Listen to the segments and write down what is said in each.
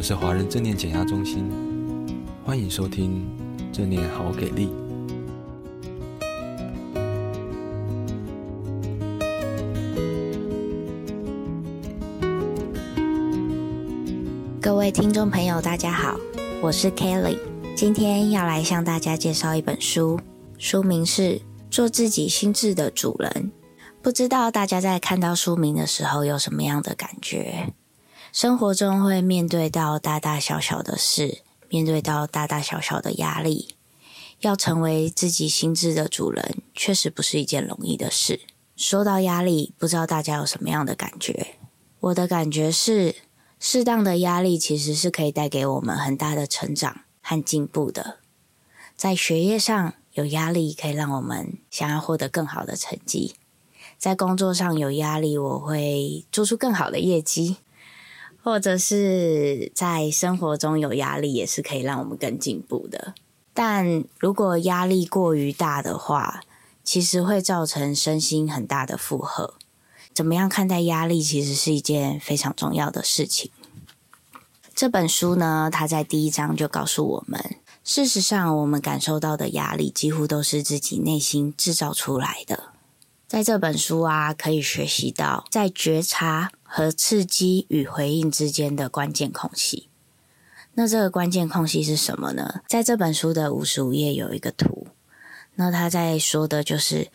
们是华人正念减压中心，欢迎收听正念好给力。各位听众朋友，大家好，我是 Kelly，今天要来向大家介绍一本书，书名是《做自己心智的主人》。不知道大家在看到书名的时候有什么样的感觉？生活中会面对到大大小小的事，面对到大大小小的压力，要成为自己心智的主人，确实不是一件容易的事。说到压力，不知道大家有什么样的感觉？我的感觉是，适当的压力其实是可以带给我们很大的成长和进步的。在学业上有压力，可以让我们想要获得更好的成绩。在工作上有压力，我会做出更好的业绩，或者是在生活中有压力，也是可以让我们更进步的。但如果压力过于大的话，其实会造成身心很大的负荷。怎么样看待压力，其实是一件非常重要的事情。这本书呢，它在第一章就告诉我们，事实上，我们感受到的压力，几乎都是自己内心制造出来的。在这本书啊，可以学习到在觉察和刺激与回应之间的关键空隙。那这个关键空隙是什么呢？在这本书的五十五页有一个图，那他在说的就是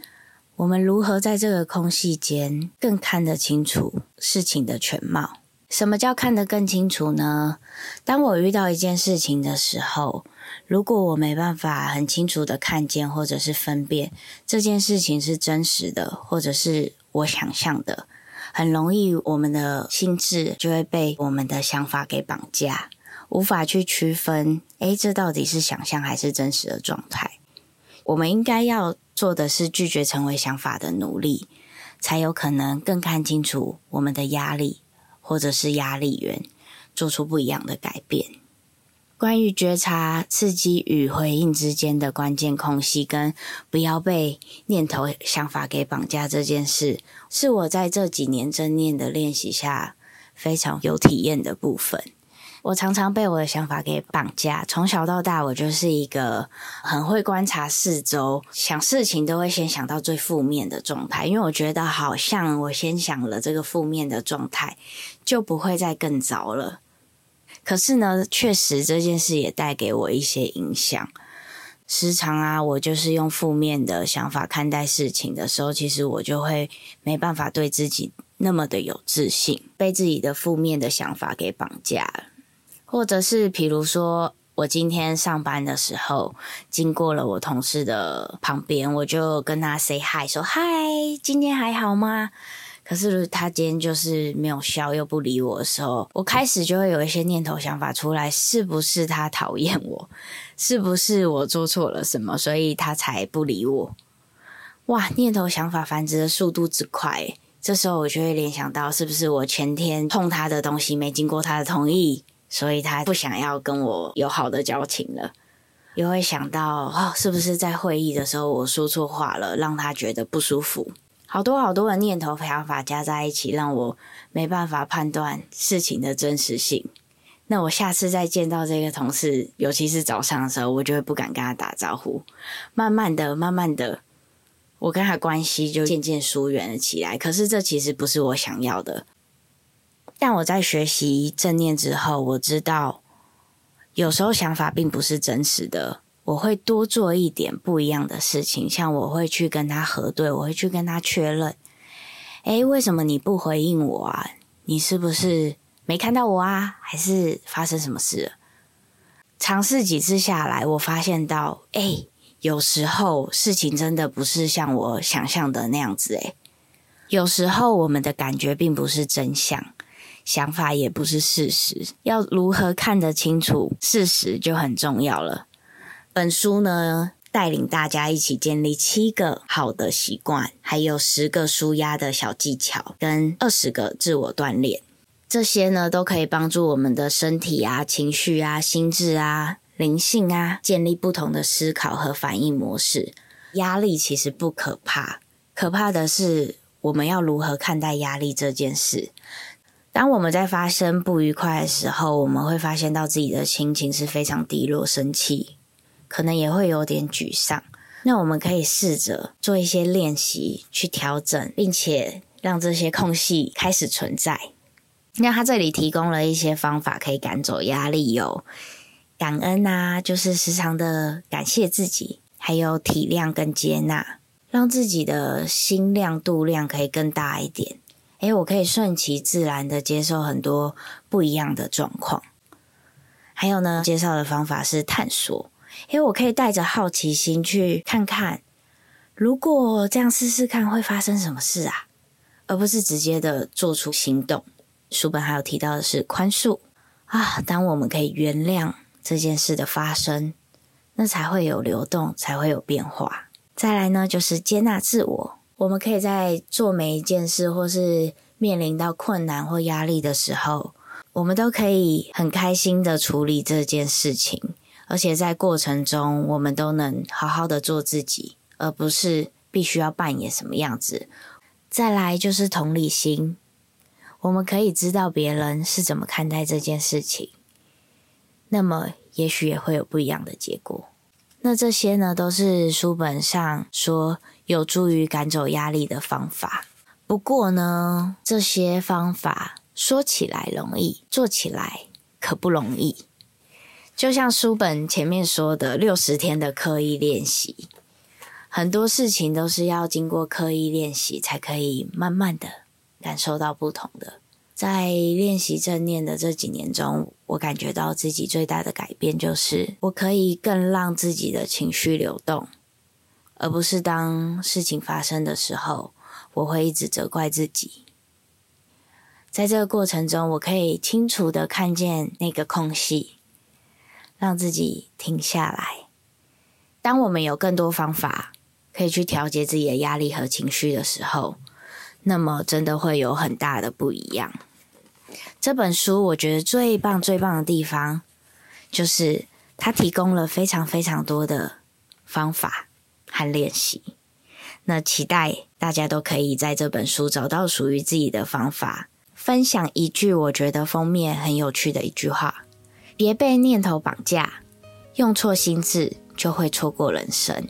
我们如何在这个空隙间更看得清楚事情的全貌。什么叫看得更清楚呢？当我遇到一件事情的时候，如果我没办法很清楚的看见或者是分辨这件事情是真实的，或者是我想象的，很容易我们的心智就会被我们的想法给绑架，无法去区分，诶，这到底是想象还是真实的状态？我们应该要做的是拒绝成为想法的奴隶，才有可能更看清楚我们的压力。或者是压力源，做出不一样的改变。关于觉察、刺激与回应之间的关键空隙，跟不要被念头、想法给绑架这件事，是我在这几年正念的练习下非常有体验的部分。我常常被我的想法给绑架。从小到大，我就是一个很会观察四周，想事情都会先想到最负面的状态，因为我觉得好像我先想了这个负面的状态，就不会再更糟了。可是呢，确实这件事也带给我一些影响。时常啊，我就是用负面的想法看待事情的时候，其实我就会没办法对自己那么的有自信，被自己的负面的想法给绑架。或者是，比如说，我今天上班的时候，经过了我同事的旁边，我就跟他 say hi，说嗨，今天还好吗？可是他今天就是没有笑，又不理我的时候，我开始就会有一些念头想法出来，是不是他讨厌我？是不是我做错了什么，所以他才不理我？哇，念头想法繁殖的速度之快，这时候我就会联想到，是不是我前天碰他的东西没经过他的同意？所以他不想要跟我有好的交情了，又会想到哦，是不是在会议的时候我说错话了，让他觉得不舒服？好多好多的念头想法加在一起，让我没办法判断事情的真实性。那我下次再见到这个同事，尤其是早上的时候，我就会不敢跟他打招呼。慢慢的，慢慢的，我跟他关系就渐渐疏远了起来。可是这其实不是我想要的。但我在学习正念之后，我知道有时候想法并不是真实的。我会多做一点不一样的事情，像我会去跟他核对，我会去跟他确认：诶，为什么你不回应我啊？你是不是没看到我啊？还是发生什么事了？尝试几次下来，我发现到，诶，有时候事情真的不是像我想象的那样子。诶，有时候我们的感觉并不是真相。想法也不是事实，要如何看得清楚事实就很重要了。本书呢，带领大家一起建立七个好的习惯，还有十个舒压的小技巧，跟二十个自我锻炼。这些呢，都可以帮助我们的身体啊、情绪啊、心智啊、灵性啊，建立不同的思考和反应模式。压力其实不可怕，可怕的是我们要如何看待压力这件事。当我们在发生不愉快的时候，我们会发现到自己的心情是非常低落、生气，可能也会有点沮丧。那我们可以试着做一些练习去调整，并且让这些空隙开始存在。那他这里提供了一些方法可以赶走压力，有感恩啊，就是时常的感谢自己，还有体谅跟接纳，让自己的心量度量可以更大一点。诶，我可以顺其自然的接受很多不一样的状况。还有呢，介绍的方法是探索。诶，我可以带着好奇心去看看，如果这样试试看会发生什么事啊，而不是直接的做出行动。书本还有提到的是宽恕啊，当我们可以原谅这件事的发生，那才会有流动，才会有变化。再来呢，就是接纳自我。我们可以在做每一件事，或是面临到困难或压力的时候，我们都可以很开心的处理这件事情，而且在过程中，我们都能好好的做自己，而不是必须要扮演什么样子。再来就是同理心，我们可以知道别人是怎么看待这件事情，那么也许也会有不一样的结果。那这些呢，都是书本上说。有助于赶走压力的方法。不过呢，这些方法说起来容易，做起来可不容易。就像书本前面说的，六十天的刻意练习，很多事情都是要经过刻意练习，才可以慢慢的感受到不同的。在练习正念的这几年中，我感觉到自己最大的改变，就是我可以更让自己的情绪流动。而不是当事情发生的时候，我会一直责怪自己。在这个过程中，我可以清楚的看见那个空隙，让自己停下来。当我们有更多方法可以去调节自己的压力和情绪的时候，那么真的会有很大的不一样。这本书我觉得最棒、最棒的地方，就是它提供了非常非常多的方法。和练习，那期待大家都可以在这本书找到属于自己的方法。分享一句我觉得封面很有趣的一句话：别被念头绑架，用错心智就会错过人生。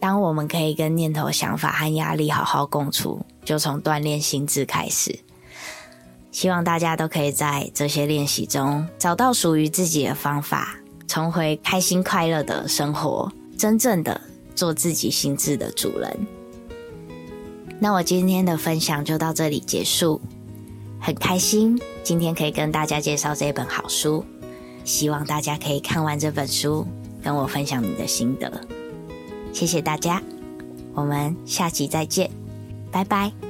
当我们可以跟念头、想法和压力好好共处，就从锻炼心智开始。希望大家都可以在这些练习中找到属于自己的方法，重回开心快乐的生活，真正的。做自己心智的主人。那我今天的分享就到这里结束，很开心今天可以跟大家介绍这本好书，希望大家可以看完这本书，跟我分享你的心得。谢谢大家，我们下期再见，拜拜。